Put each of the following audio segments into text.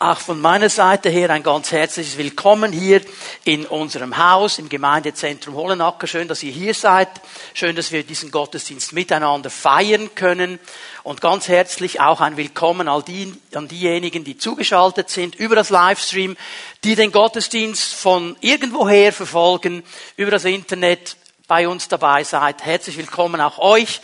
Auch von meiner Seite her ein ganz herzliches Willkommen hier in unserem Haus im Gemeindezentrum Hollenacker. Schön, dass ihr hier seid. Schön, dass wir diesen Gottesdienst miteinander feiern können. Und ganz herzlich auch ein Willkommen an, die, an diejenigen, die zugeschaltet sind über das Livestream, die den Gottesdienst von irgendwoher verfolgen, über das Internet bei uns dabei seid. Herzlich willkommen auch euch.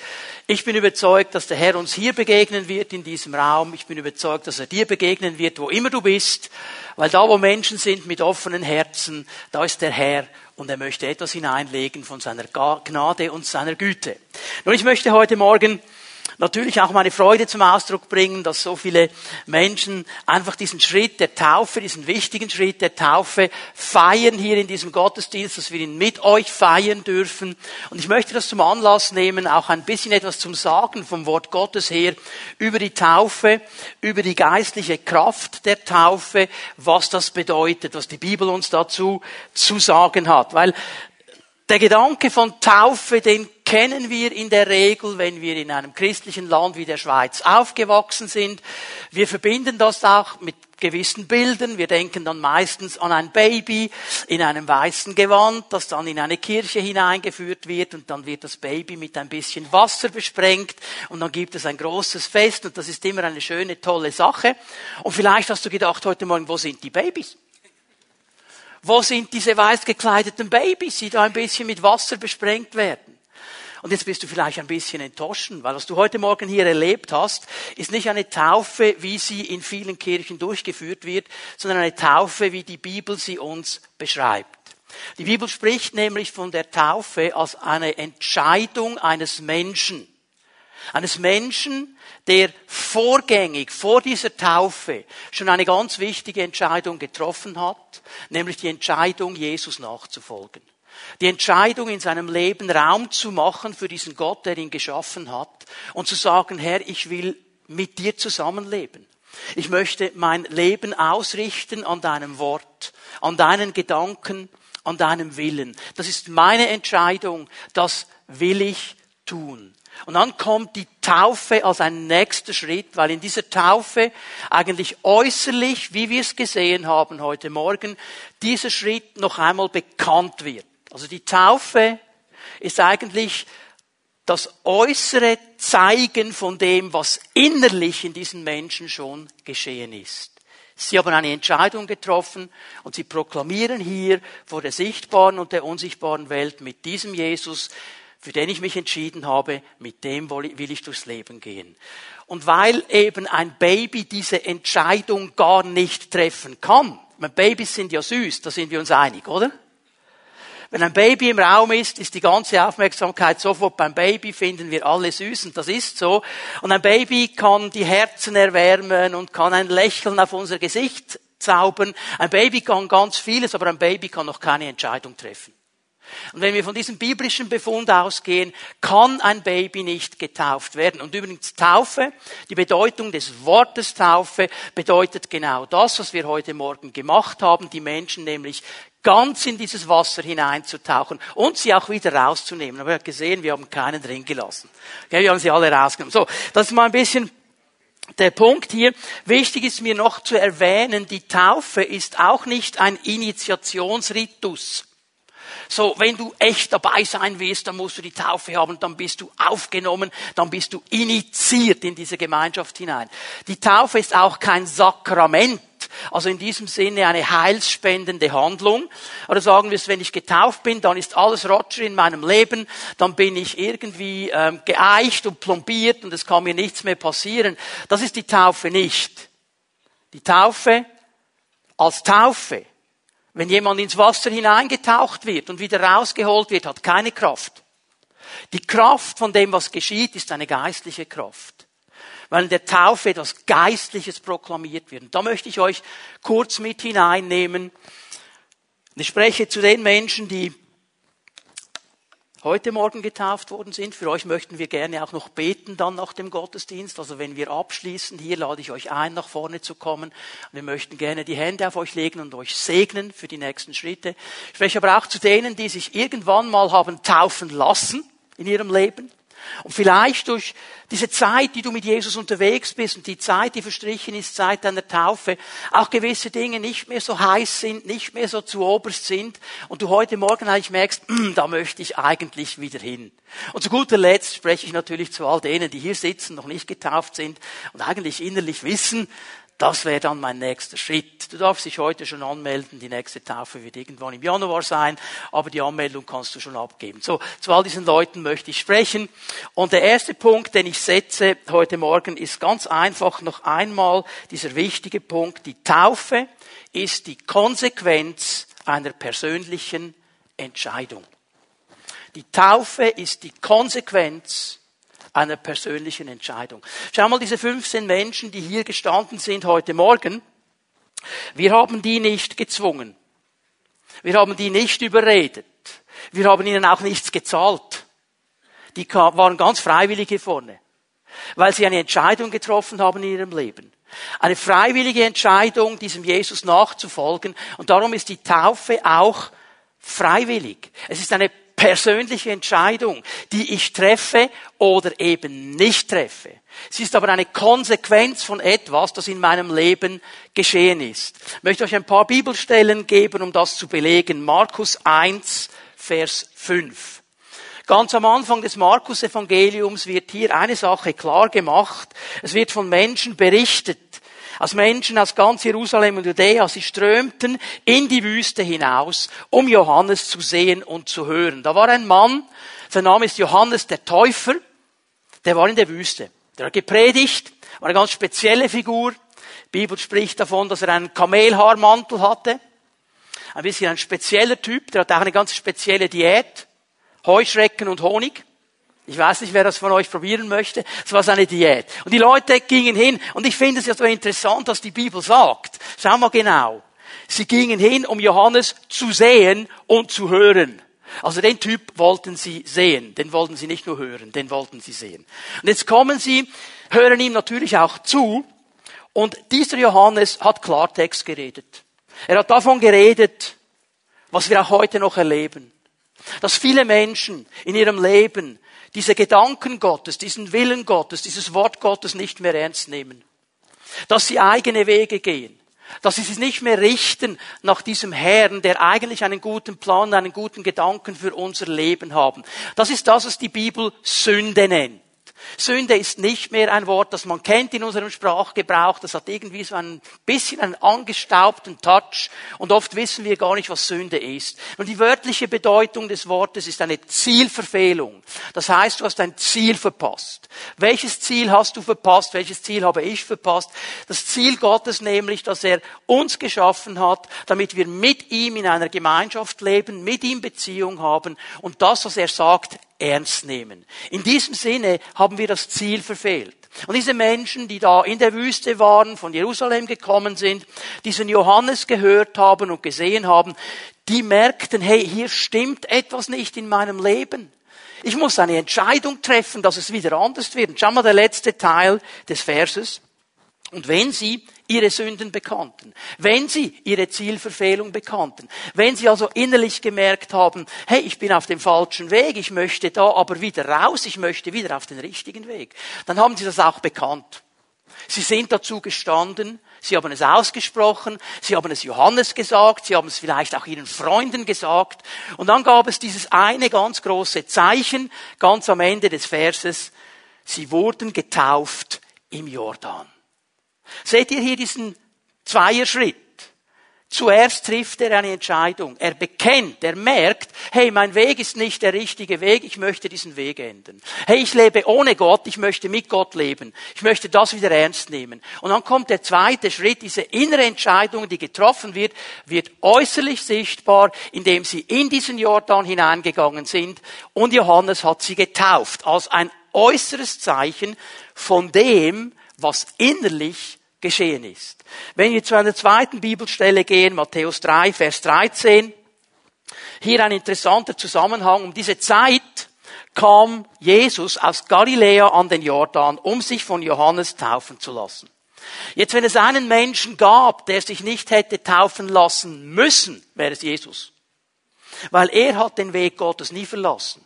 Ich bin überzeugt, dass der Herr uns hier begegnen wird in diesem Raum. Ich bin überzeugt, dass er dir begegnen wird, wo immer du bist. Weil da, wo Menschen sind mit offenen Herzen, da ist der Herr und er möchte etwas hineinlegen von seiner Gnade und seiner Güte. Nun, ich möchte heute Morgen natürlich auch meine Freude zum Ausdruck bringen, dass so viele Menschen einfach diesen Schritt der Taufe, diesen wichtigen Schritt der Taufe feiern hier in diesem Gottesdienst, dass wir ihn mit euch feiern dürfen. Und ich möchte das zum Anlass nehmen, auch ein bisschen etwas zum Sagen vom Wort Gottes her über die Taufe, über die geistliche Kraft der Taufe, was das bedeutet, was die Bibel uns dazu zu sagen hat. Weil der Gedanke von Taufe, den kennen wir in der Regel, wenn wir in einem christlichen Land wie der Schweiz aufgewachsen sind. Wir verbinden das auch mit gewissen Bildern. Wir denken dann meistens an ein Baby in einem weißen Gewand, das dann in eine Kirche hineingeführt wird und dann wird das Baby mit ein bisschen Wasser besprengt und dann gibt es ein großes Fest und das ist immer eine schöne, tolle Sache. Und vielleicht hast du gedacht heute Morgen, wo sind die Babys? Wo sind diese weiß gekleideten Babys, die da ein bisschen mit Wasser besprengt werden? Und jetzt bist du vielleicht ein bisschen enttäuscht, weil was du heute Morgen hier erlebt hast, ist nicht eine Taufe, wie sie in vielen Kirchen durchgeführt wird, sondern eine Taufe, wie die Bibel sie uns beschreibt. Die Bibel spricht nämlich von der Taufe als eine Entscheidung eines Menschen. Eines Menschen, der vorgängig vor dieser Taufe schon eine ganz wichtige Entscheidung getroffen hat, nämlich die Entscheidung, Jesus nachzufolgen. Die Entscheidung in seinem Leben Raum zu machen für diesen Gott, der ihn geschaffen hat und zu sagen, Herr, ich will mit dir zusammenleben. Ich möchte mein Leben ausrichten an deinem Wort, an deinen Gedanken, an deinem Willen. Das ist meine Entscheidung, das will ich tun. Und dann kommt die Taufe als ein nächster Schritt, weil in dieser Taufe eigentlich äußerlich, wie wir es gesehen haben heute Morgen, dieser Schritt noch einmal bekannt wird. Also die Taufe ist eigentlich das äußere Zeigen von dem, was innerlich in diesen Menschen schon geschehen ist. Sie haben eine Entscheidung getroffen und sie proklamieren hier vor der sichtbaren und der unsichtbaren Welt mit diesem Jesus für den ich mich entschieden habe, mit dem will ich durchs Leben gehen. Und weil eben ein Baby diese Entscheidung gar nicht treffen kann, meine Babys sind ja süß, da sind wir uns einig, oder? Wenn ein Baby im Raum ist, ist die ganze Aufmerksamkeit sofort beim Baby, finden wir alle süß und das ist so. Und ein Baby kann die Herzen erwärmen und kann ein Lächeln auf unser Gesicht zaubern. Ein Baby kann ganz vieles, aber ein Baby kann noch keine Entscheidung treffen. Und wenn wir von diesem biblischen Befund ausgehen, kann ein Baby nicht getauft werden. Und übrigens Taufe, die Bedeutung des Wortes Taufe bedeutet genau das, was wir heute Morgen gemacht haben, die Menschen nämlich ganz in dieses Wasser hineinzutauchen und sie auch wieder rauszunehmen. Aber ihr habt gesehen, wir haben keinen drin gelassen. Wir haben sie alle rausgenommen. So, das ist mal ein bisschen der Punkt hier. Wichtig ist mir noch zu erwähnen, die Taufe ist auch nicht ein Initiationsritus. So, wenn du echt dabei sein willst, dann musst du die Taufe haben, dann bist du aufgenommen, dann bist du initiiert in diese Gemeinschaft hinein. Die Taufe ist auch kein Sakrament. Also in diesem Sinne eine heilsspendende Handlung. Oder sagen wir es, wenn ich getauft bin, dann ist alles Roger in meinem Leben, dann bin ich irgendwie ähm, geeicht und plombiert und es kann mir nichts mehr passieren. Das ist die Taufe nicht. Die Taufe als Taufe wenn jemand ins Wasser hineingetaucht wird und wieder rausgeholt wird, hat keine Kraft. Die Kraft von dem, was geschieht, ist eine geistliche Kraft. Weil in der Taufe etwas Geistliches proklamiert wird. Und da möchte ich euch kurz mit hineinnehmen. Ich spreche zu den Menschen, die heute Morgen getauft worden sind. Für euch möchten wir gerne auch noch beten dann nach dem Gottesdienst. Also wenn wir abschließen, hier lade ich euch ein, nach vorne zu kommen. Wir möchten gerne die Hände auf euch legen und euch segnen für die nächsten Schritte. Ich spreche aber auch zu denen, die sich irgendwann mal haben taufen lassen in ihrem Leben Und vielleicht durch diese Zeit, die du mit Jesus unterwegs bist und die Zeit, die verstrichen ist seit deiner Taufe, auch gewisse Dinge nicht mehr so heiß sind, nicht mehr so zu oberst sind und du heute Morgen eigentlich merkst, hm, da möchte ich eigentlich wieder hin. Und zu guter Letzt spreche ich natürlich zu all denen, die hier sitzen, noch nicht getauft sind und eigentlich innerlich wissen, das wäre dann mein nächster Schritt. Du darfst dich heute schon anmelden. Die nächste Taufe wird irgendwann im Januar sein, aber die Anmeldung kannst du schon abgeben. So, zu all diesen Leuten möchte ich sprechen. Und der erste Punkt, den ich setze heute Morgen, ist ganz einfach noch einmal dieser wichtige Punkt. Die Taufe ist die Konsequenz einer persönlichen Entscheidung. Die Taufe ist die Konsequenz einer persönlichen Entscheidung. Schau mal, diese 15 Menschen, die hier gestanden sind heute Morgen, wir haben die nicht gezwungen. Wir haben die nicht überredet. Wir haben ihnen auch nichts gezahlt. Die waren ganz freiwillig hier vorne, weil sie eine Entscheidung getroffen haben in ihrem Leben. Eine freiwillige Entscheidung, diesem Jesus nachzufolgen. Und darum ist die Taufe auch freiwillig. Es ist eine persönliche Entscheidung, die ich treffe oder eben nicht treffe. Sie ist aber eine Konsequenz von etwas, das in meinem Leben geschehen ist. Ich möchte euch ein paar Bibelstellen geben, um das zu belegen. Markus 1, Vers 5. Ganz am Anfang des Markus-Evangeliums wird hier eine Sache klar gemacht. Es wird von Menschen berichtet, als Menschen aus ganz Jerusalem und Judäa, sie strömten in die Wüste hinaus, um Johannes zu sehen und zu hören. Da war ein Mann, sein Name ist Johannes der Täufer, der war in der Wüste. Der hat gepredigt, war eine ganz spezielle Figur. Die Bibel spricht davon, dass er einen Kamelhaarmantel hatte. Ein bisschen ein spezieller Typ, der hat auch eine ganz spezielle Diät. Heuschrecken und Honig. Ich weiß nicht, wer das von euch probieren möchte. Es war seine Diät. Und die Leute gingen hin. Und ich finde es ja so interessant, was die Bibel sagt. Schau mal genau. Sie gingen hin, um Johannes zu sehen und zu hören. Also den Typ wollten sie sehen. Den wollten sie nicht nur hören, den wollten sie sehen. Und jetzt kommen sie, hören ihm natürlich auch zu. Und dieser Johannes hat Klartext geredet. Er hat davon geredet, was wir auch heute noch erleben. Dass viele Menschen in ihrem Leben diese Gedanken Gottes, diesen Willen Gottes, dieses Wort Gottes nicht mehr ernst nehmen. Dass sie eigene Wege gehen. Dass sie sich nicht mehr richten nach diesem Herrn, der eigentlich einen guten Plan, einen guten Gedanken für unser Leben haben. Das ist das, was die Bibel Sünde nennt. Sünde ist nicht mehr ein Wort, das man kennt in unserem Sprachgebrauch. Das hat irgendwie so ein bisschen einen angestaubten Touch. Und oft wissen wir gar nicht, was Sünde ist. Und die wörtliche Bedeutung des Wortes ist eine Zielverfehlung. Das heißt, du hast ein Ziel verpasst. Welches Ziel hast du verpasst? Welches Ziel habe ich verpasst? Das Ziel Gottes nämlich, dass er uns geschaffen hat, damit wir mit ihm in einer Gemeinschaft leben, mit ihm Beziehung haben und das, was er sagt, ernst nehmen. In diesem Sinne haben wir das Ziel verfehlt. Und diese Menschen, die da in der Wüste waren, von Jerusalem gekommen sind, diesen Johannes gehört haben und gesehen haben, die merkten, hey, hier stimmt etwas nicht in meinem Leben. Ich muss eine Entscheidung treffen, dass es wieder anders wird. schau mal der letzte Teil des Verses. Und wenn sie ihre Sünden bekannten, wenn sie ihre Zielverfehlung bekannten, wenn sie also innerlich gemerkt haben, hey, ich bin auf dem falschen Weg, ich möchte da aber wieder raus, ich möchte wieder auf den richtigen Weg, dann haben sie das auch bekannt. Sie sind dazu gestanden, sie haben es ausgesprochen, sie haben es Johannes gesagt, sie haben es vielleicht auch ihren Freunden gesagt, und dann gab es dieses eine ganz große Zeichen, ganz am Ende des Verses, sie wurden getauft im Jordan. Seht ihr hier diesen Zweierschritt? Zuerst trifft er eine Entscheidung. Er bekennt, er merkt, hey, mein Weg ist nicht der richtige Weg, ich möchte diesen Weg ändern. Hey, ich lebe ohne Gott, ich möchte mit Gott leben. Ich möchte das wieder ernst nehmen. Und dann kommt der zweite Schritt, diese innere Entscheidung, die getroffen wird, wird äußerlich sichtbar, indem sie in diesen Jordan hineingegangen sind und Johannes hat sie getauft als ein äußeres Zeichen von dem, was innerlich geschehen ist. Wenn wir zu einer zweiten Bibelstelle gehen, Matthäus 3, Vers 13, hier ein interessanter Zusammenhang. Um diese Zeit kam Jesus aus Galiläa an den Jordan, um sich von Johannes taufen zu lassen. Jetzt, wenn es einen Menschen gab, der sich nicht hätte taufen lassen müssen, wäre es Jesus. Weil er hat den Weg Gottes nie verlassen.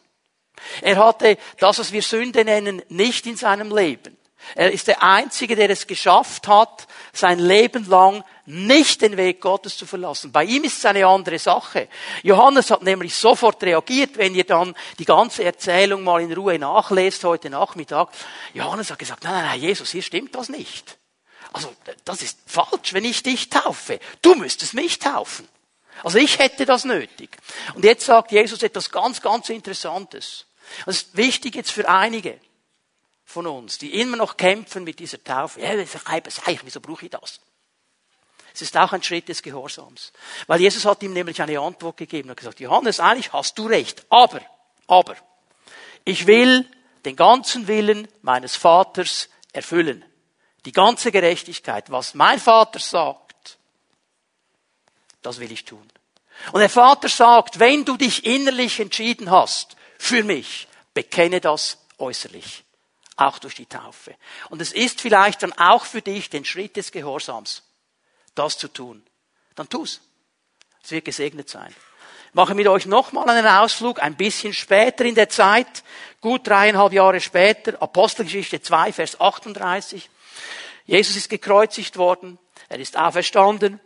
Er hatte das, was wir Sünde nennen, nicht in seinem Leben. Er ist der Einzige, der es geschafft hat, sein Leben lang nicht den Weg Gottes zu verlassen. Bei ihm ist es eine andere Sache. Johannes hat nämlich sofort reagiert, wenn ihr dann die ganze Erzählung mal in Ruhe nachlest heute Nachmittag. Johannes hat gesagt, nein, nein, nein, Jesus, hier stimmt das nicht. Also, das ist falsch, wenn ich dich taufe. Du müsstest mich taufen. Also ich hätte das nötig. Und jetzt sagt Jesus etwas ganz, ganz Interessantes. Das ist wichtig jetzt für einige von uns, die immer noch kämpfen mit dieser Taufe. Ja, wieso brauche ich das? Es ist auch ein Schritt des Gehorsams. Weil Jesus hat ihm nämlich eine Antwort gegeben. Hat gesagt, Johannes, eigentlich hast du recht. Aber, aber, ich will den ganzen Willen meines Vaters erfüllen. Die ganze Gerechtigkeit. Was mein Vater sagt, das will ich tun. Und der Vater sagt, wenn du dich innerlich entschieden hast für mich, bekenne das äußerlich auch durch die Taufe. Und es ist vielleicht dann auch für dich den Schritt des Gehorsams, das zu tun. Dann tu's. Es wird gesegnet sein. Ich mache mit euch nochmal einen Ausflug, ein bisschen später in der Zeit, gut dreieinhalb Jahre später, Apostelgeschichte 2, Vers 38. Jesus ist gekreuzigt worden, er ist auferstanden,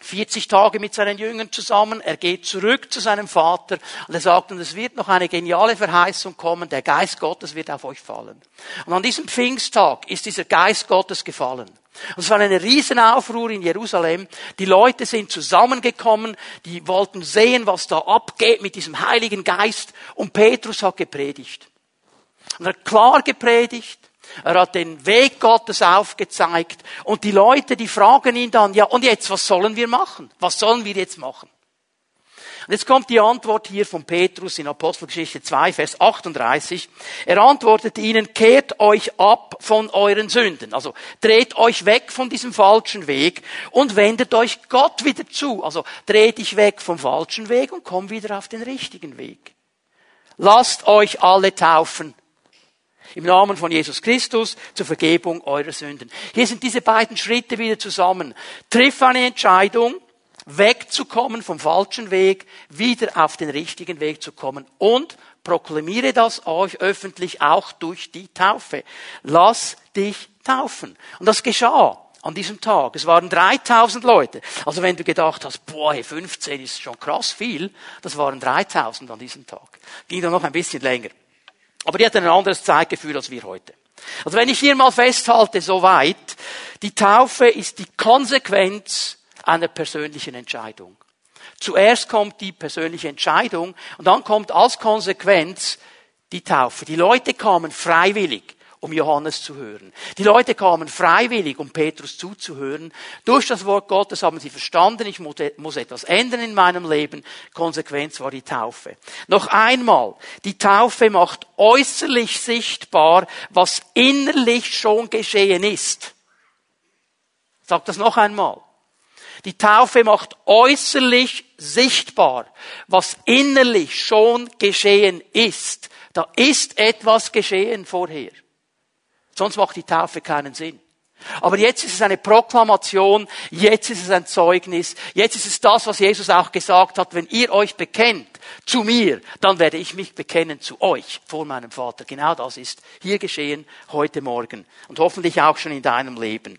40 Tage mit seinen Jüngern zusammen, er geht zurück zu seinem Vater und er sagt, und es wird noch eine geniale Verheißung kommen, der Geist Gottes wird auf euch fallen. Und an diesem Pfingsttag ist dieser Geist Gottes gefallen. Und es war eine Riesenaufruhr in Jerusalem. Die Leute sind zusammengekommen, die wollten sehen, was da abgeht mit diesem Heiligen Geist. Und Petrus hat gepredigt. Und er hat klar gepredigt. Er hat den Weg Gottes aufgezeigt und die Leute, die fragen ihn dann, ja, und jetzt, was sollen wir machen? Was sollen wir jetzt machen? Und jetzt kommt die Antwort hier von Petrus in Apostelgeschichte 2, Vers 38. Er antwortet ihnen, kehrt euch ab von euren Sünden. Also dreht euch weg von diesem falschen Weg und wendet euch Gott wieder zu. Also dreht dich weg vom falschen Weg und komm wieder auf den richtigen Weg. Lasst euch alle taufen im Namen von Jesus Christus zur Vergebung eurer Sünden. Hier sind diese beiden Schritte wieder zusammen. Triff eine Entscheidung, wegzukommen vom falschen Weg, wieder auf den richtigen Weg zu kommen und proklamiere das euch öffentlich auch durch die Taufe. Lass dich taufen. Und das geschah an diesem Tag. Es waren 3000 Leute. Also wenn du gedacht hast, boah, 15 ist schon krass viel, das waren 3000 an diesem Tag. Ging dann noch ein bisschen länger. Aber die hatten ein anderes Zeitgefühl als wir heute. Also wenn ich hier mal festhalte, soweit, die Taufe ist die Konsequenz einer persönlichen Entscheidung. Zuerst kommt die persönliche Entscheidung und dann kommt als Konsequenz die Taufe. Die Leute kamen freiwillig um Johannes zu hören. Die Leute kamen freiwillig, um Petrus zuzuhören. Durch das Wort Gottes haben sie verstanden, ich muss etwas ändern in meinem Leben. Konsequenz war die Taufe. Noch einmal, die Taufe macht äußerlich sichtbar, was innerlich schon geschehen ist. Sag das noch einmal. Die Taufe macht äußerlich sichtbar, was innerlich schon geschehen ist. Da ist etwas geschehen vorher. Sonst macht die Taufe keinen Sinn. Aber jetzt ist es eine Proklamation, jetzt ist es ein Zeugnis, jetzt ist es das, was Jesus auch gesagt hat, wenn ihr euch bekennt zu mir, dann werde ich mich bekennen zu euch vor meinem Vater. Genau das ist hier geschehen heute Morgen und hoffentlich auch schon in deinem Leben.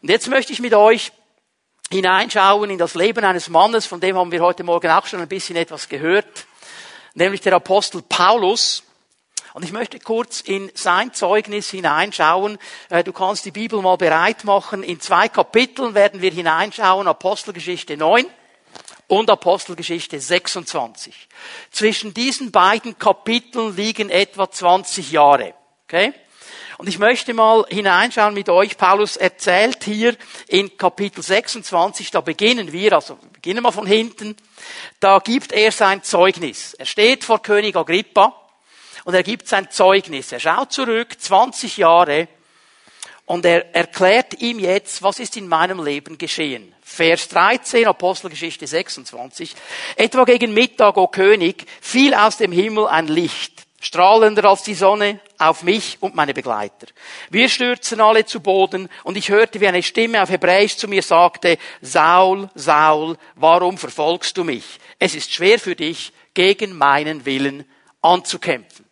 Und jetzt möchte ich mit euch hineinschauen in das Leben eines Mannes, von dem haben wir heute Morgen auch schon ein bisschen etwas gehört, nämlich der Apostel Paulus. Und ich möchte kurz in sein Zeugnis hineinschauen. Äh, du kannst die Bibel mal bereit machen. In zwei Kapiteln werden wir hineinschauen. Apostelgeschichte 9 und Apostelgeschichte 26. Zwischen diesen beiden Kapiteln liegen etwa 20 Jahre. Okay? Und ich möchte mal hineinschauen mit euch. Paulus erzählt hier in Kapitel 26, da beginnen wir, also beginnen wir von hinten, da gibt er sein Zeugnis. Er steht vor König Agrippa und er gibt sein Zeugnis. Er schaut zurück, 20 Jahre, und er erklärt ihm jetzt, was ist in meinem Leben geschehen. Vers 13, Apostelgeschichte 26. Etwa gegen Mittag, o König, fiel aus dem Himmel ein Licht, strahlender als die Sonne, auf mich und meine Begleiter. Wir stürzen alle zu Boden und ich hörte, wie eine Stimme auf Hebräisch zu mir sagte, Saul, Saul, warum verfolgst du mich? Es ist schwer für dich, gegen meinen Willen anzukämpfen.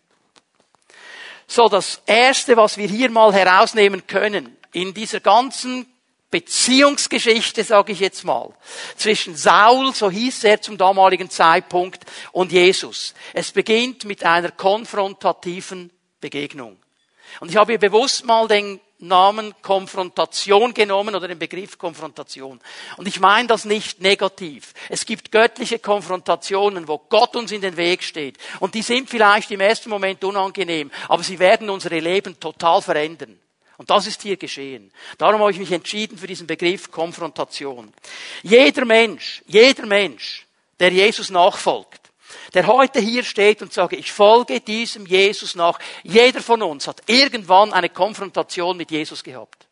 So, das erste, was wir hier mal herausnehmen können, in dieser ganzen Beziehungsgeschichte, sage ich jetzt mal, zwischen Saul, so hieß er zum damaligen Zeitpunkt, und Jesus. Es beginnt mit einer konfrontativen Begegnung. Und ich habe hier bewusst mal den Namen Konfrontation genommen oder den Begriff Konfrontation. Und ich meine das nicht negativ. Es gibt göttliche Konfrontationen, wo Gott uns in den Weg steht. Und die sind vielleicht im ersten Moment unangenehm, aber sie werden unsere Leben total verändern. Und das ist hier geschehen. Darum habe ich mich entschieden für diesen Begriff Konfrontation. Jeder Mensch, jeder Mensch, der Jesus nachfolgt, der heute hier steht und sage, ich folge diesem Jesus nach. Jeder von uns hat irgendwann eine Konfrontation mit Jesus gehabt.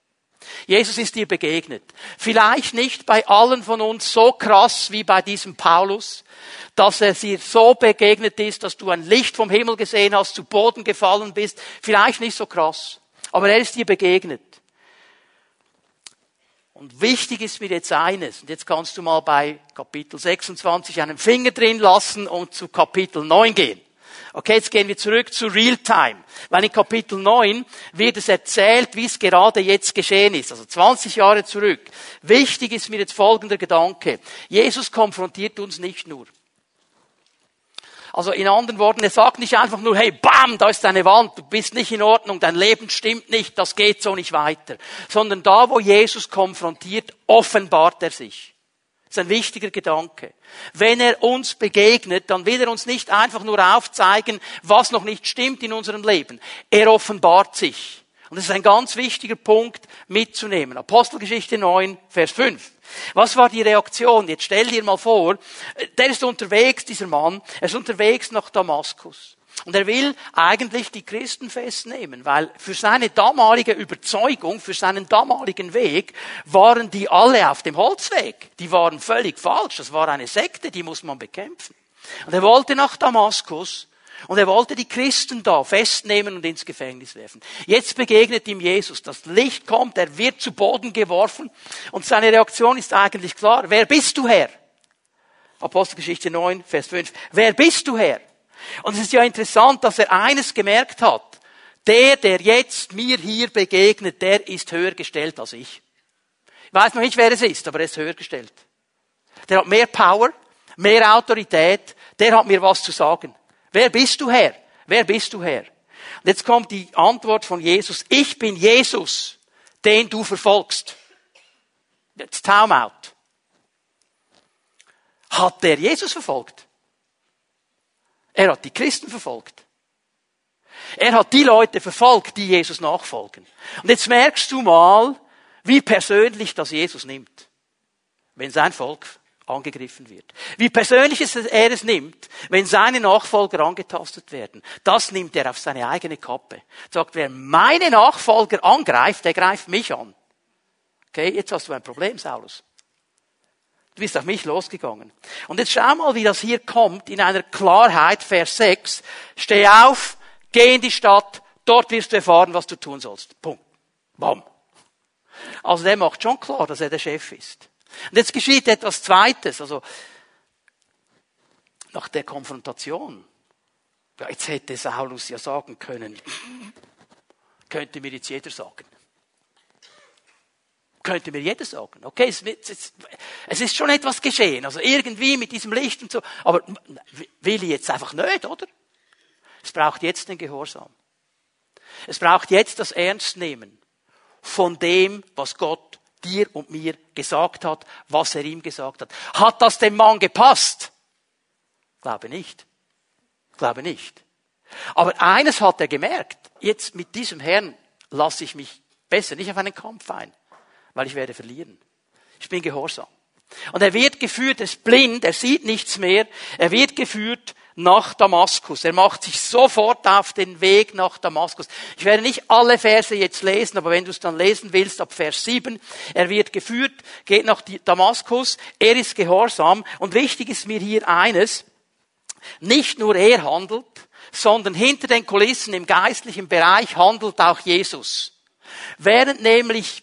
Jesus ist dir begegnet. Vielleicht nicht bei allen von uns so krass wie bei diesem Paulus, dass er dir so begegnet ist, dass du ein Licht vom Himmel gesehen hast, zu Boden gefallen bist. Vielleicht nicht so krass. Aber er ist dir begegnet. Und wichtig ist mir jetzt eines, und jetzt kannst du mal bei Kapitel 26 einen Finger drin lassen und zu Kapitel 9 gehen. Okay, jetzt gehen wir zurück zu Realtime. Weil in Kapitel 9 wird es erzählt, wie es gerade jetzt geschehen ist. Also 20 Jahre zurück. Wichtig ist mir jetzt folgender Gedanke. Jesus konfrontiert uns nicht nur. Also in anderen Worten, er sagt nicht einfach nur, hey, bam, da ist deine Wand, du bist nicht in Ordnung, dein Leben stimmt nicht, das geht so nicht weiter. Sondern da, wo Jesus konfrontiert, offenbart er sich. Das ist ein wichtiger Gedanke. Wenn er uns begegnet, dann will er uns nicht einfach nur aufzeigen, was noch nicht stimmt in unserem Leben. Er offenbart sich. Und das ist ein ganz wichtiger Punkt mitzunehmen. Apostelgeschichte 9, Vers 5. Was war die Reaktion? Jetzt stell dir mal vor, der ist unterwegs, dieser Mann, er ist unterwegs nach Damaskus. Und er will eigentlich die Christen festnehmen, weil für seine damalige Überzeugung, für seinen damaligen Weg, waren die alle auf dem Holzweg. Die waren völlig falsch. Das war eine Sekte, die muss man bekämpfen. Und er wollte nach Damaskus und er wollte die Christen da festnehmen und ins Gefängnis werfen. Jetzt begegnet ihm Jesus. Das Licht kommt, er wird zu Boden geworfen. Und seine Reaktion ist eigentlich klar. Wer bist du Herr? Apostelgeschichte 9, Vers 5. Wer bist du Herr? Und es ist ja interessant, dass er eines gemerkt hat. Der, der jetzt mir hier begegnet, der ist höher gestellt als ich. Ich weiß noch nicht, wer es ist, aber er ist höher gestellt. Der hat mehr Power, mehr Autorität, der hat mir was zu sagen. Wer bist du Herr? Wer bist du Herr? Und jetzt kommt die Antwort von Jesus. Ich bin Jesus, den du verfolgst. Jetzt time out. Hat der Jesus verfolgt? Er hat die Christen verfolgt. Er hat die Leute verfolgt, die Jesus nachfolgen. Und jetzt merkst du mal, wie persönlich das Jesus nimmt, wenn sein Volk angegriffen wird. Wie persönlich er es nimmt, wenn seine Nachfolger angetastet werden. Das nimmt er auf seine eigene Kappe. Sagt, wer meine Nachfolger angreift, der greift mich an. Okay, jetzt hast du ein Problem, Saulus. Du bist auf mich losgegangen. Und jetzt schau mal, wie das hier kommt, in einer Klarheit, Vers 6. Steh auf, geh in die Stadt, dort wirst du erfahren, was du tun sollst. Punkt. Bam. Also der macht schon klar, dass er der Chef ist. Und jetzt geschieht etwas Zweites, also nach der Konfrontation. Ja, jetzt hätte Saulus ja sagen können, könnte mir jetzt jeder sagen. Könnte mir jeder sagen. Okay, es, ist schon etwas geschehen. Also irgendwie mit diesem Licht und so. Aber will ich jetzt einfach nicht, oder? Es braucht jetzt den Gehorsam. Es braucht jetzt das Ernstnehmen von dem, was Gott dir und mir gesagt hat, was er ihm gesagt hat. Hat das dem Mann gepasst? Glaube nicht. Glaube nicht. Aber eines hat er gemerkt. Jetzt mit diesem Herrn lasse ich mich besser nicht auf einen Kampf ein, weil ich werde verlieren. Ich bin gehorsam. Und er wird geführt, er ist blind, er sieht nichts mehr. Er wird geführt nach Damaskus. Er macht sich sofort auf den Weg nach Damaskus. Ich werde nicht alle Verse jetzt lesen, aber wenn du es dann lesen willst, ab Vers 7. Er wird geführt, geht nach Damaskus, er ist gehorsam. Und wichtig ist mir hier eines, nicht nur er handelt, sondern hinter den Kulissen im geistlichen Bereich handelt auch Jesus. Während nämlich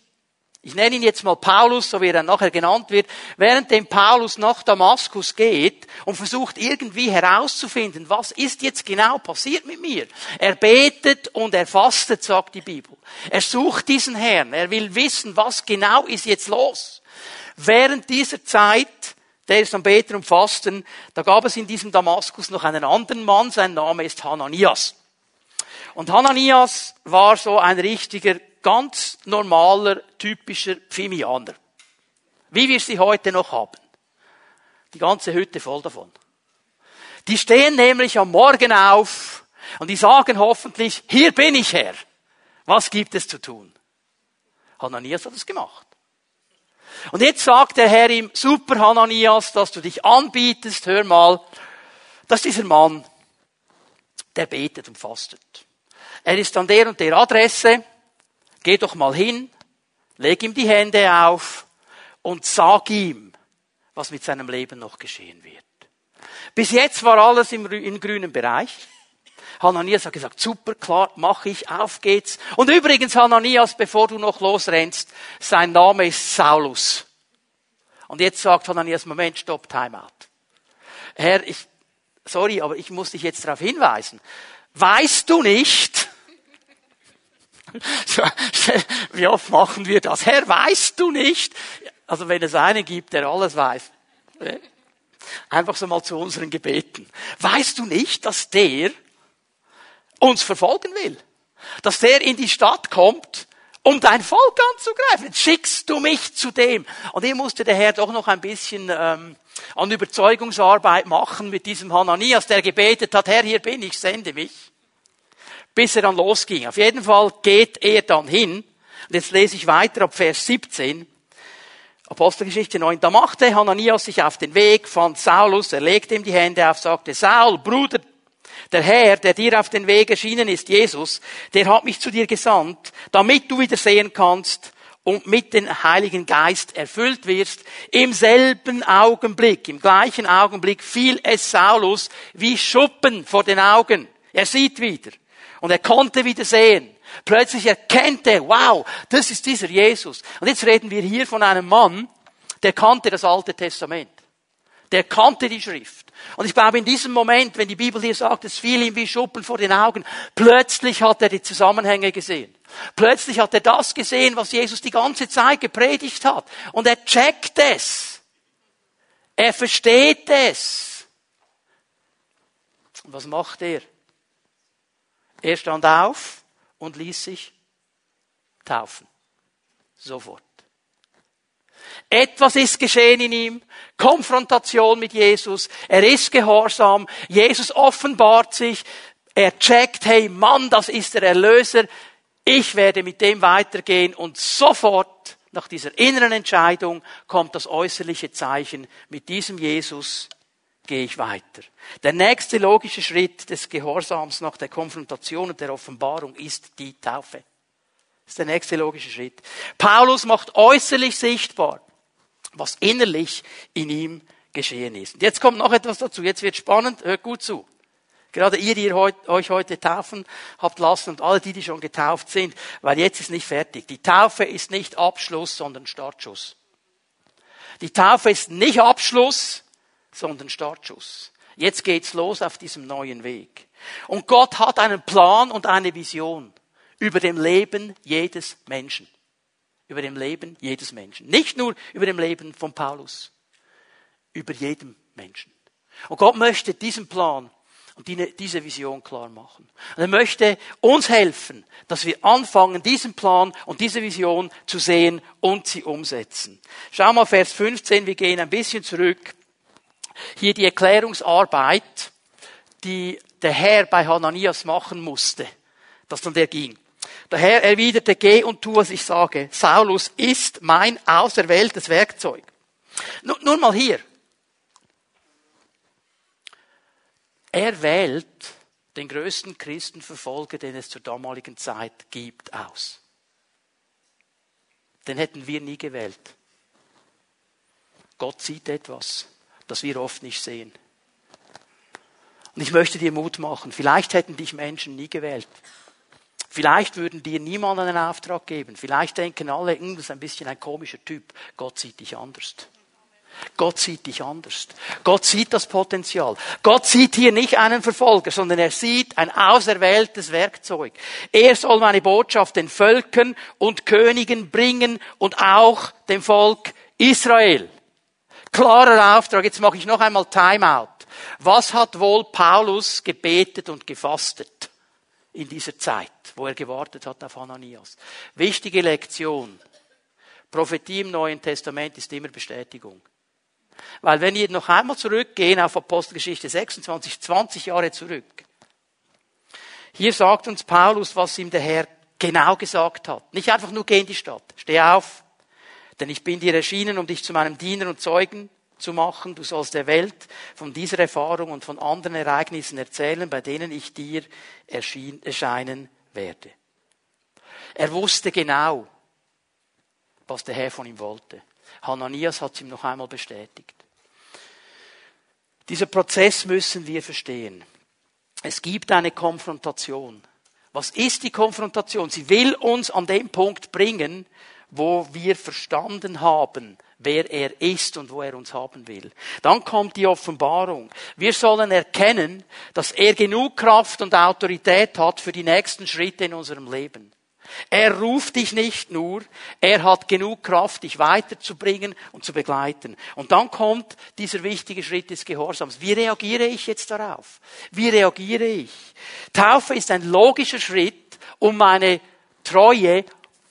ich nenne ihn jetzt mal Paulus, so wie er dann nachher genannt wird, während dem Paulus nach Damaskus geht und versucht irgendwie herauszufinden, was ist jetzt genau passiert mit mir. Er betet und er fastet, sagt die Bibel. Er sucht diesen Herrn, er will wissen, was genau ist jetzt los. Während dieser Zeit, der ist am Beten und Fasten, da gab es in diesem Damaskus noch einen anderen Mann, sein Name ist Hananias. Und Hananias war so ein richtiger, ganz normaler, typischer Pfimianer. Wie wir sie heute noch haben. Die ganze Hütte voll davon. Die stehen nämlich am Morgen auf und die sagen hoffentlich, hier bin ich Herr. Was gibt es zu tun? Hananias hat es gemacht. Und jetzt sagt der Herr ihm, super Hananias, dass du dich anbietest, hör mal, dass dieser Mann, der betet und fastet. Er ist an der und der Adresse. Geh doch mal hin, leg ihm die Hände auf und sag ihm, was mit seinem Leben noch geschehen wird. Bis jetzt war alles im, im grünen Bereich. Hananias hat gesagt, super, klar, mach ich, auf geht's. Und übrigens, Hananias, bevor du noch losrennst, sein Name ist Saulus. Und jetzt sagt Hananias, Moment, stopp, Timeout. Herr, ich, sorry, aber ich muss dich jetzt darauf hinweisen. Weißt du nicht, wie oft machen wir das? Herr, weißt du nicht? Also wenn es einen gibt, der alles weiß. Einfach so mal zu unseren Gebeten. Weißt du nicht, dass der uns verfolgen will? Dass der in die Stadt kommt, um dein Volk anzugreifen. Schickst du mich zu dem. Und hier musste der Herr doch noch ein bisschen ähm, an Überzeugungsarbeit machen mit diesem Hananias, der gebetet hat, Herr, hier bin ich, sende mich bis er dann losging. Auf jeden Fall geht er dann hin. Und jetzt lese ich weiter ab Vers 17. Apostelgeschichte 9. Da machte Hananias sich auf den Weg, fand Saulus, er legte ihm die Hände auf, sagte, Saul, Bruder, der Herr, der dir auf den Weg erschienen ist, Jesus, der hat mich zu dir gesandt, damit du wieder sehen kannst und mit dem Heiligen Geist erfüllt wirst. Im selben Augenblick, im gleichen Augenblick fiel es Saulus wie Schuppen vor den Augen. Er sieht wieder. Und er konnte wieder sehen. Plötzlich erkennt er, wow, das ist dieser Jesus. Und jetzt reden wir hier von einem Mann, der kannte das Alte Testament. Der kannte die Schrift. Und ich glaube, in diesem Moment, wenn die Bibel hier sagt, es fiel ihm wie Schuppen vor den Augen, plötzlich hat er die Zusammenhänge gesehen. Plötzlich hat er das gesehen, was Jesus die ganze Zeit gepredigt hat. Und er checkt es. Er versteht es. Und was macht er? Er stand auf und ließ sich taufen. Sofort. Etwas ist geschehen in ihm. Konfrontation mit Jesus. Er ist gehorsam. Jesus offenbart sich. Er checkt, hey Mann, das ist der Erlöser. Ich werde mit dem weitergehen und sofort nach dieser inneren Entscheidung kommt das äußerliche Zeichen. Mit diesem Jesus gehe ich weiter. Der nächste logische Schritt des Gehorsams nach der Konfrontation und der Offenbarung ist die Taufe. Das ist der nächste logische Schritt. Paulus macht äußerlich sichtbar, was innerlich in ihm geschehen ist. Und jetzt kommt noch etwas dazu. Jetzt wird spannend. Hört gut zu. Gerade ihr, die ihr euch heute taufen habt lassen und alle die, die schon getauft sind, weil jetzt ist nicht fertig. Die Taufe ist nicht Abschluss, sondern Startschuss. Die Taufe ist nicht Abschluss, sondern Startschuss. Jetzt geht's los auf diesem neuen Weg. Und Gott hat einen Plan und eine Vision über dem Leben jedes Menschen. Über dem Leben jedes Menschen. Nicht nur über dem Leben von Paulus. Über jedem Menschen. Und Gott möchte diesen Plan und diese Vision klar machen. Und er möchte uns helfen, dass wir anfangen, diesen Plan und diese Vision zu sehen und sie umsetzen. Schau mal Vers 15, wir gehen ein bisschen zurück hier die Erklärungsarbeit, die der Herr bei Hananias machen musste, dass dann der ging. Der Herr erwiderte, geh und tu, was ich sage. Saulus ist mein auserwähltes Werkzeug. Nur, nur mal hier. Er wählt den größten Christenverfolger, den es zur damaligen Zeit gibt, aus. Den hätten wir nie gewählt. Gott sieht etwas das wir oft nicht sehen. Und ich möchte dir Mut machen. Vielleicht hätten dich Menschen nie gewählt. Vielleicht würden dir niemand einen Auftrag geben. Vielleicht denken alle, hm, das ist ein bisschen ein komischer Typ. Gott sieht dich anders. Gott sieht dich anders. Gott sieht das Potenzial. Gott sieht hier nicht einen Verfolger, sondern er sieht ein auserwähltes Werkzeug. Er soll meine Botschaft den Völkern und Königen bringen und auch dem Volk Israel. Klarer Auftrag. Jetzt mache ich noch einmal Timeout. Was hat wohl Paulus gebetet und gefastet in dieser Zeit, wo er gewartet hat auf Ananias? Wichtige Lektion. Prophetie im Neuen Testament ist immer Bestätigung. Weil wenn wir noch einmal zurückgehen auf Apostelgeschichte 26, 20 Jahre zurück, hier sagt uns Paulus, was ihm der Herr genau gesagt hat. Nicht einfach nur geh in die Stadt, steh auf, denn ich bin dir erschienen, um dich zu meinem Diener und Zeugen zu machen. Du sollst der Welt von dieser Erfahrung und von anderen Ereignissen erzählen, bei denen ich dir erschien, erscheinen werde. Er wusste genau, was der Herr von ihm wollte. Hananias hat es ihm noch einmal bestätigt. Dieser Prozess müssen wir verstehen. Es gibt eine Konfrontation. Was ist die Konfrontation? Sie will uns an den Punkt bringen, wo wir verstanden haben, wer er ist und wo er uns haben will. Dann kommt die Offenbarung. Wir sollen erkennen, dass er genug Kraft und Autorität hat für die nächsten Schritte in unserem Leben. Er ruft dich nicht nur, er hat genug Kraft, dich weiterzubringen und zu begleiten. Und dann kommt dieser wichtige Schritt des Gehorsams. Wie reagiere ich jetzt darauf? Wie reagiere ich? Taufe ist ein logischer Schritt, um meine Treue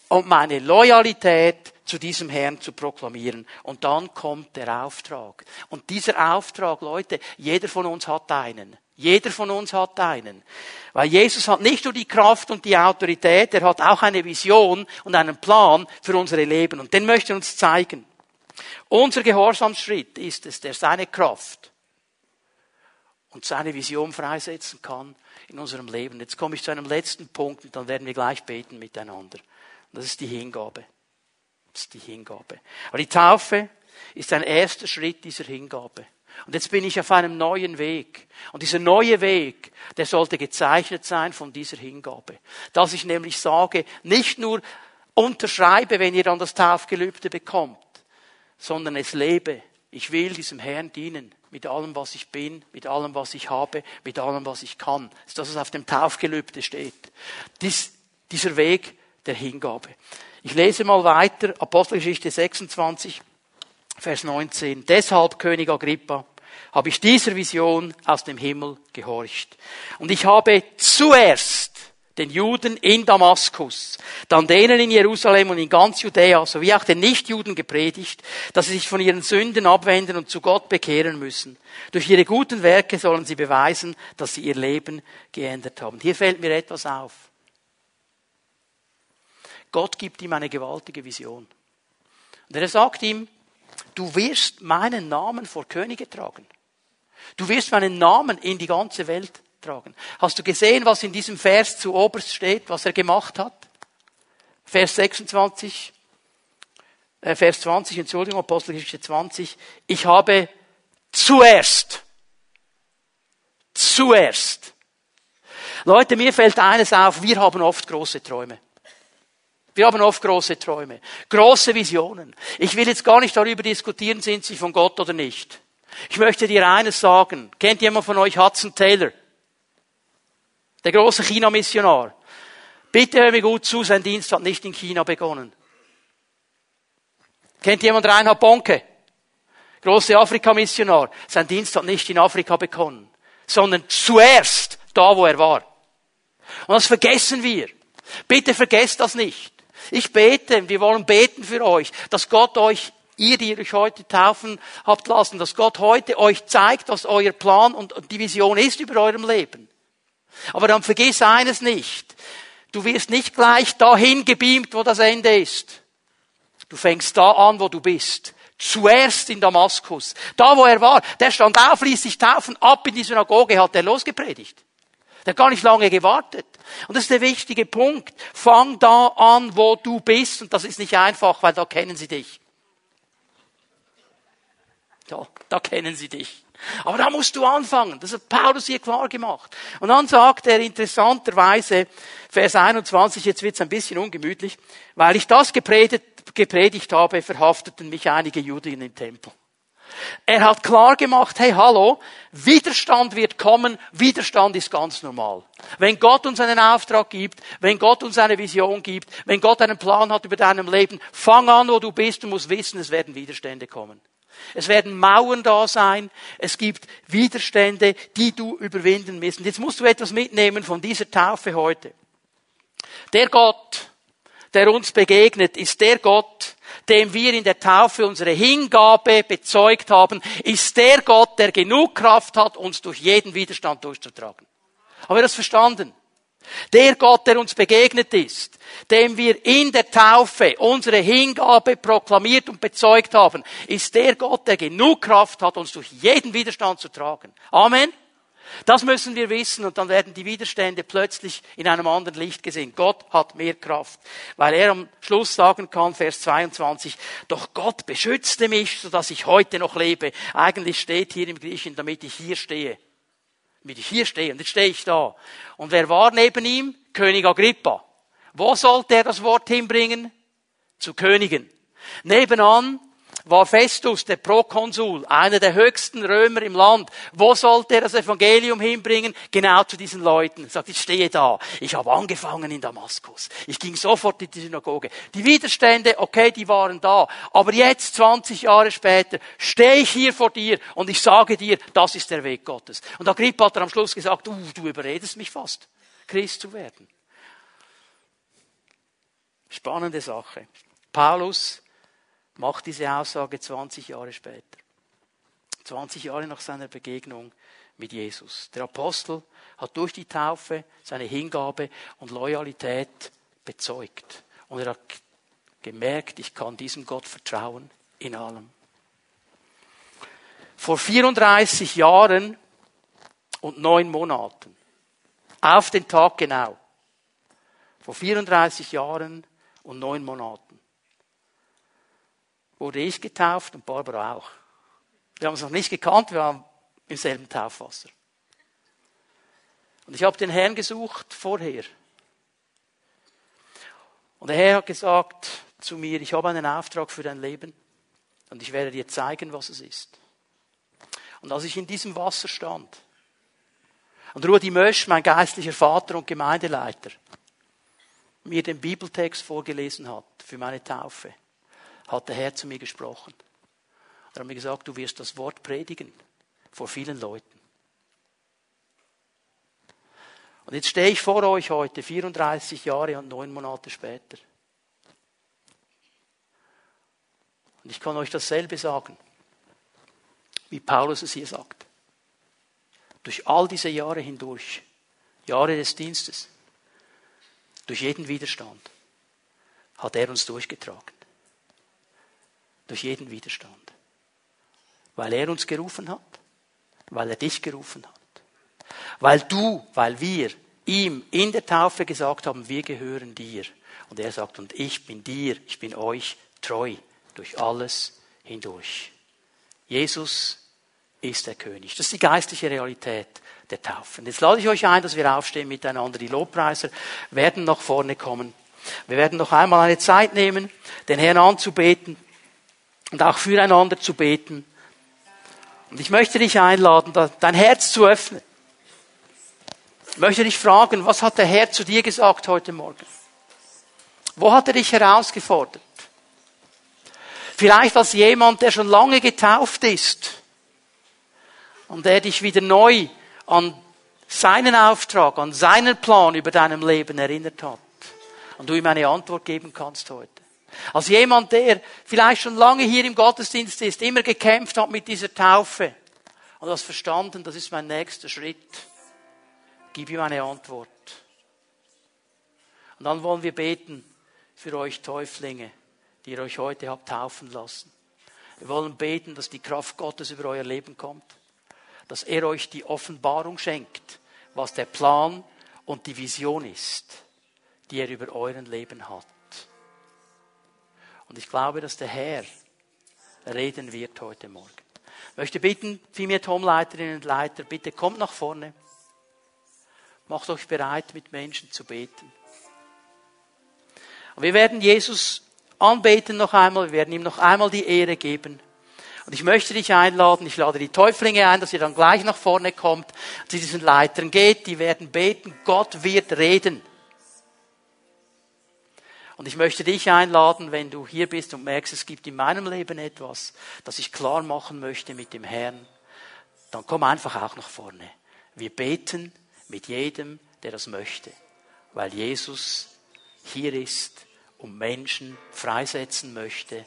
und meine Loyalität zu diesem Herrn zu proklamieren. Und dann kommt der Auftrag. Und dieser Auftrag, Leute, jeder von uns hat einen. Jeder von uns hat einen. Weil Jesus hat nicht nur die Kraft und die Autorität, er hat auch eine Vision und einen Plan für unsere Leben. Und den möchte er uns zeigen. Unser Gehorsamsschritt ist es, der seine Kraft und seine Vision freisetzen kann in unserem Leben. Jetzt komme ich zu einem letzten Punkt und dann werden wir gleich beten miteinander. Das ist die Hingabe. Das ist die Hingabe. Aber die Taufe ist ein erster Schritt dieser Hingabe. Und jetzt bin ich auf einem neuen Weg. Und dieser neue Weg, der sollte gezeichnet sein von dieser Hingabe. Dass ich nämlich sage, nicht nur unterschreibe, wenn ihr dann das Taufgelübde bekommt, sondern es lebe. Ich will diesem Herrn dienen. Mit allem, was ich bin, mit allem, was ich habe, mit allem, was ich kann. Das ist das, was auf dem Taufgelübde steht. Dies, dieser Weg der Hingabe. Ich lese mal weiter, Apostelgeschichte 26. Vers 19. Deshalb, König Agrippa, habe ich dieser Vision aus dem Himmel gehorcht. Und ich habe zuerst den Juden in Damaskus, dann denen in Jerusalem und in ganz Judäa, sowie auch den Nichtjuden gepredigt, dass sie sich von ihren Sünden abwenden und zu Gott bekehren müssen. Durch ihre guten Werke sollen sie beweisen, dass sie ihr Leben geändert haben. Hier fällt mir etwas auf. Gott gibt ihm eine gewaltige Vision. Und er sagt ihm, du wirst meinen Namen vor Könige tragen. Du wirst meinen Namen in die ganze Welt tragen. Hast du gesehen, was in diesem Vers zu oberst steht, was er gemacht hat? Vers 26, äh, Vers 20, Entschuldigung, Apostelgeschichte 20. Ich habe zuerst, zuerst. Leute, mir fällt eines auf, wir haben oft große Träume. Wir haben oft große Träume, große Visionen. Ich will jetzt gar nicht darüber diskutieren, sind sie von Gott oder nicht. Ich möchte dir eines sagen. Kennt jemand von euch Hudson Taylor? Der große China-Missionar. Bitte hör mir gut zu, sein Dienst hat nicht in China begonnen. Kennt jemand Reinhard Bonke? Große Afrika-Missionar. Sein Dienst hat nicht in Afrika begonnen, sondern zuerst da, wo er war. Und das vergessen wir. Bitte vergesst das nicht. Ich bete, wir wollen beten für euch, dass Gott euch, ihr, die euch heute taufen habt lassen, dass Gott heute euch zeigt, was euer Plan und die Vision ist über eurem Leben. Aber dann vergiss eines nicht. Du wirst nicht gleich dahin gebeamt, wo das Ende ist. Du fängst da an, wo du bist. Zuerst in Damaskus. Da, wo er war. Der stand auf, ließ sich taufen, ab in die Synagoge, hat er losgepredigt. Der hat gar nicht lange gewartet. Und das ist der wichtige Punkt. Fang da an, wo du bist. Und das ist nicht einfach, weil da kennen sie dich. Ja, da kennen sie dich. Aber da musst du anfangen. Das hat Paulus hier klar gemacht. Und dann sagt er interessanterweise, Vers 21, jetzt wird's ein bisschen ungemütlich, weil ich das gepredigt, gepredigt habe, verhafteten mich einige Juden im Tempel. Er hat klar gemacht, hey, hallo, Widerstand wird kommen, Widerstand ist ganz normal. Wenn Gott uns einen Auftrag gibt, wenn Gott uns eine Vision gibt, wenn Gott einen Plan hat über deinem Leben, fang an, wo du bist, du musst wissen, es werden Widerstände kommen. Es werden Mauern da sein. Es gibt Widerstände, die du überwinden musst. Und jetzt musst du etwas mitnehmen von dieser Taufe heute. Der Gott, der uns begegnet, ist der Gott, dem wir in der Taufe unsere Hingabe bezeugt haben, ist der Gott, der genug Kraft hat, uns durch jeden Widerstand durchzutragen. Haben wir das verstanden? Der Gott, der uns begegnet ist, dem wir in der Taufe unsere Hingabe proklamiert und bezeugt haben, ist der Gott, der genug Kraft hat, uns durch jeden Widerstand zu tragen. Amen. Das müssen wir wissen und dann werden die Widerstände plötzlich in einem anderen Licht gesehen. Gott hat mehr Kraft, weil er am Schluss sagen kann, Vers 22, doch Gott beschützte mich, sodass ich heute noch lebe. Eigentlich steht hier im Griechischen, damit ich hier stehe damit ich hier stehe. Und jetzt stehe ich da. Und wer war neben ihm? König Agrippa. Wo sollte er das Wort hinbringen? Zu Königen. Nebenan war Festus, der Prokonsul, einer der höchsten Römer im Land. Wo sollte er das Evangelium hinbringen? Genau zu diesen Leuten. Er sagt, ich stehe da. Ich habe angefangen in Damaskus. Ich ging sofort in die Synagoge. Die Widerstände, okay, die waren da. Aber jetzt, 20 Jahre später, stehe ich hier vor dir und ich sage dir, das ist der Weg Gottes. Und Agrippa hat er am Schluss gesagt, uh, du überredest mich fast, Christ zu werden. Spannende Sache. Paulus macht diese Aussage 20 Jahre später. 20 Jahre nach seiner Begegnung mit Jesus. Der Apostel hat durch die Taufe seine Hingabe und Loyalität bezeugt. Und er hat gemerkt, ich kann diesem Gott vertrauen in allem. Vor 34 Jahren und neun Monaten, auf den Tag genau, vor 34 Jahren und neun Monaten, wurde ich getauft und Barbara auch. Wir haben uns noch nicht gekannt, wir waren im selben Taufwasser. Und ich habe den Herrn gesucht vorher. Und der Herr hat gesagt zu mir, ich habe einen Auftrag für dein Leben und ich werde dir zeigen, was es ist. Und als ich in diesem Wasser stand und Rudi Mösch, mein geistlicher Vater und Gemeindeleiter, mir den Bibeltext vorgelesen hat für meine Taufe, hat der Herr zu mir gesprochen. Er hat mir gesagt, du wirst das Wort predigen vor vielen Leuten. Und jetzt stehe ich vor euch heute, 34 Jahre und neun Monate später. Und ich kann euch dasselbe sagen, wie Paulus es hier sagt. Durch all diese Jahre hindurch, Jahre des Dienstes, durch jeden Widerstand, hat er uns durchgetragen durch jeden Widerstand. Weil er uns gerufen hat, weil er dich gerufen hat. Weil du, weil wir ihm in der Taufe gesagt haben, wir gehören dir. Und er sagt, und ich bin dir, ich bin euch treu durch alles hindurch. Jesus ist der König. Das ist die geistliche Realität der Taufe. Und jetzt lade ich euch ein, dass wir aufstehen miteinander. Die Lobpreiser werden nach vorne kommen. Wir werden noch einmal eine Zeit nehmen, den Herrn anzubeten und auch füreinander zu beten. Und ich möchte dich einladen, dein Herz zu öffnen. Ich möchte dich fragen, was hat der Herr zu dir gesagt heute Morgen? Wo hat er dich herausgefordert? Vielleicht als jemand, der schon lange getauft ist und der dich wieder neu an seinen Auftrag, an seinen Plan über deinem Leben erinnert hat und du ihm eine Antwort geben kannst heute. Als jemand, der vielleicht schon lange hier im Gottesdienst ist, immer gekämpft hat mit dieser Taufe und das verstanden, das ist mein nächster Schritt. Gib ihm eine Antwort. Und dann wollen wir beten für euch Täuflinge, die ihr euch heute habt taufen lassen. Wir wollen beten, dass die Kraft Gottes über euer Leben kommt, dass er euch die Offenbarung schenkt, was der Plan und die Vision ist, die er über euren Leben hat. Und ich glaube, dass der Herr reden wird heute Morgen. Ich möchte bitten, vielmehr Tomleiterinnen und Leiter, bitte kommt nach vorne. Macht euch bereit, mit Menschen zu beten. Und wir werden Jesus anbeten noch einmal, wir werden ihm noch einmal die Ehre geben. Und ich möchte dich einladen, ich lade die Täuflinge ein, dass ihr dann gleich nach vorne kommt, zu diesen Leitern geht, die werden beten, Gott wird reden. Und ich möchte dich einladen, wenn du hier bist und merkst, es gibt in meinem Leben etwas, das ich klar machen möchte mit dem Herrn, dann komm einfach auch nach vorne. Wir beten mit jedem, der das möchte, weil Jesus hier ist und Menschen freisetzen möchte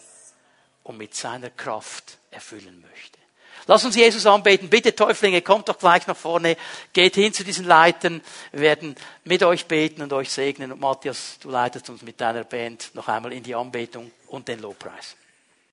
und mit seiner Kraft erfüllen möchte. Lass uns Jesus anbeten. Bitte Täuflinge, kommt doch gleich nach vorne. Geht hin zu diesen Leitern. Wir werden mit euch beten und euch segnen. Und Matthias, du leitest uns mit deiner Band noch einmal in die Anbetung und den Lobpreis.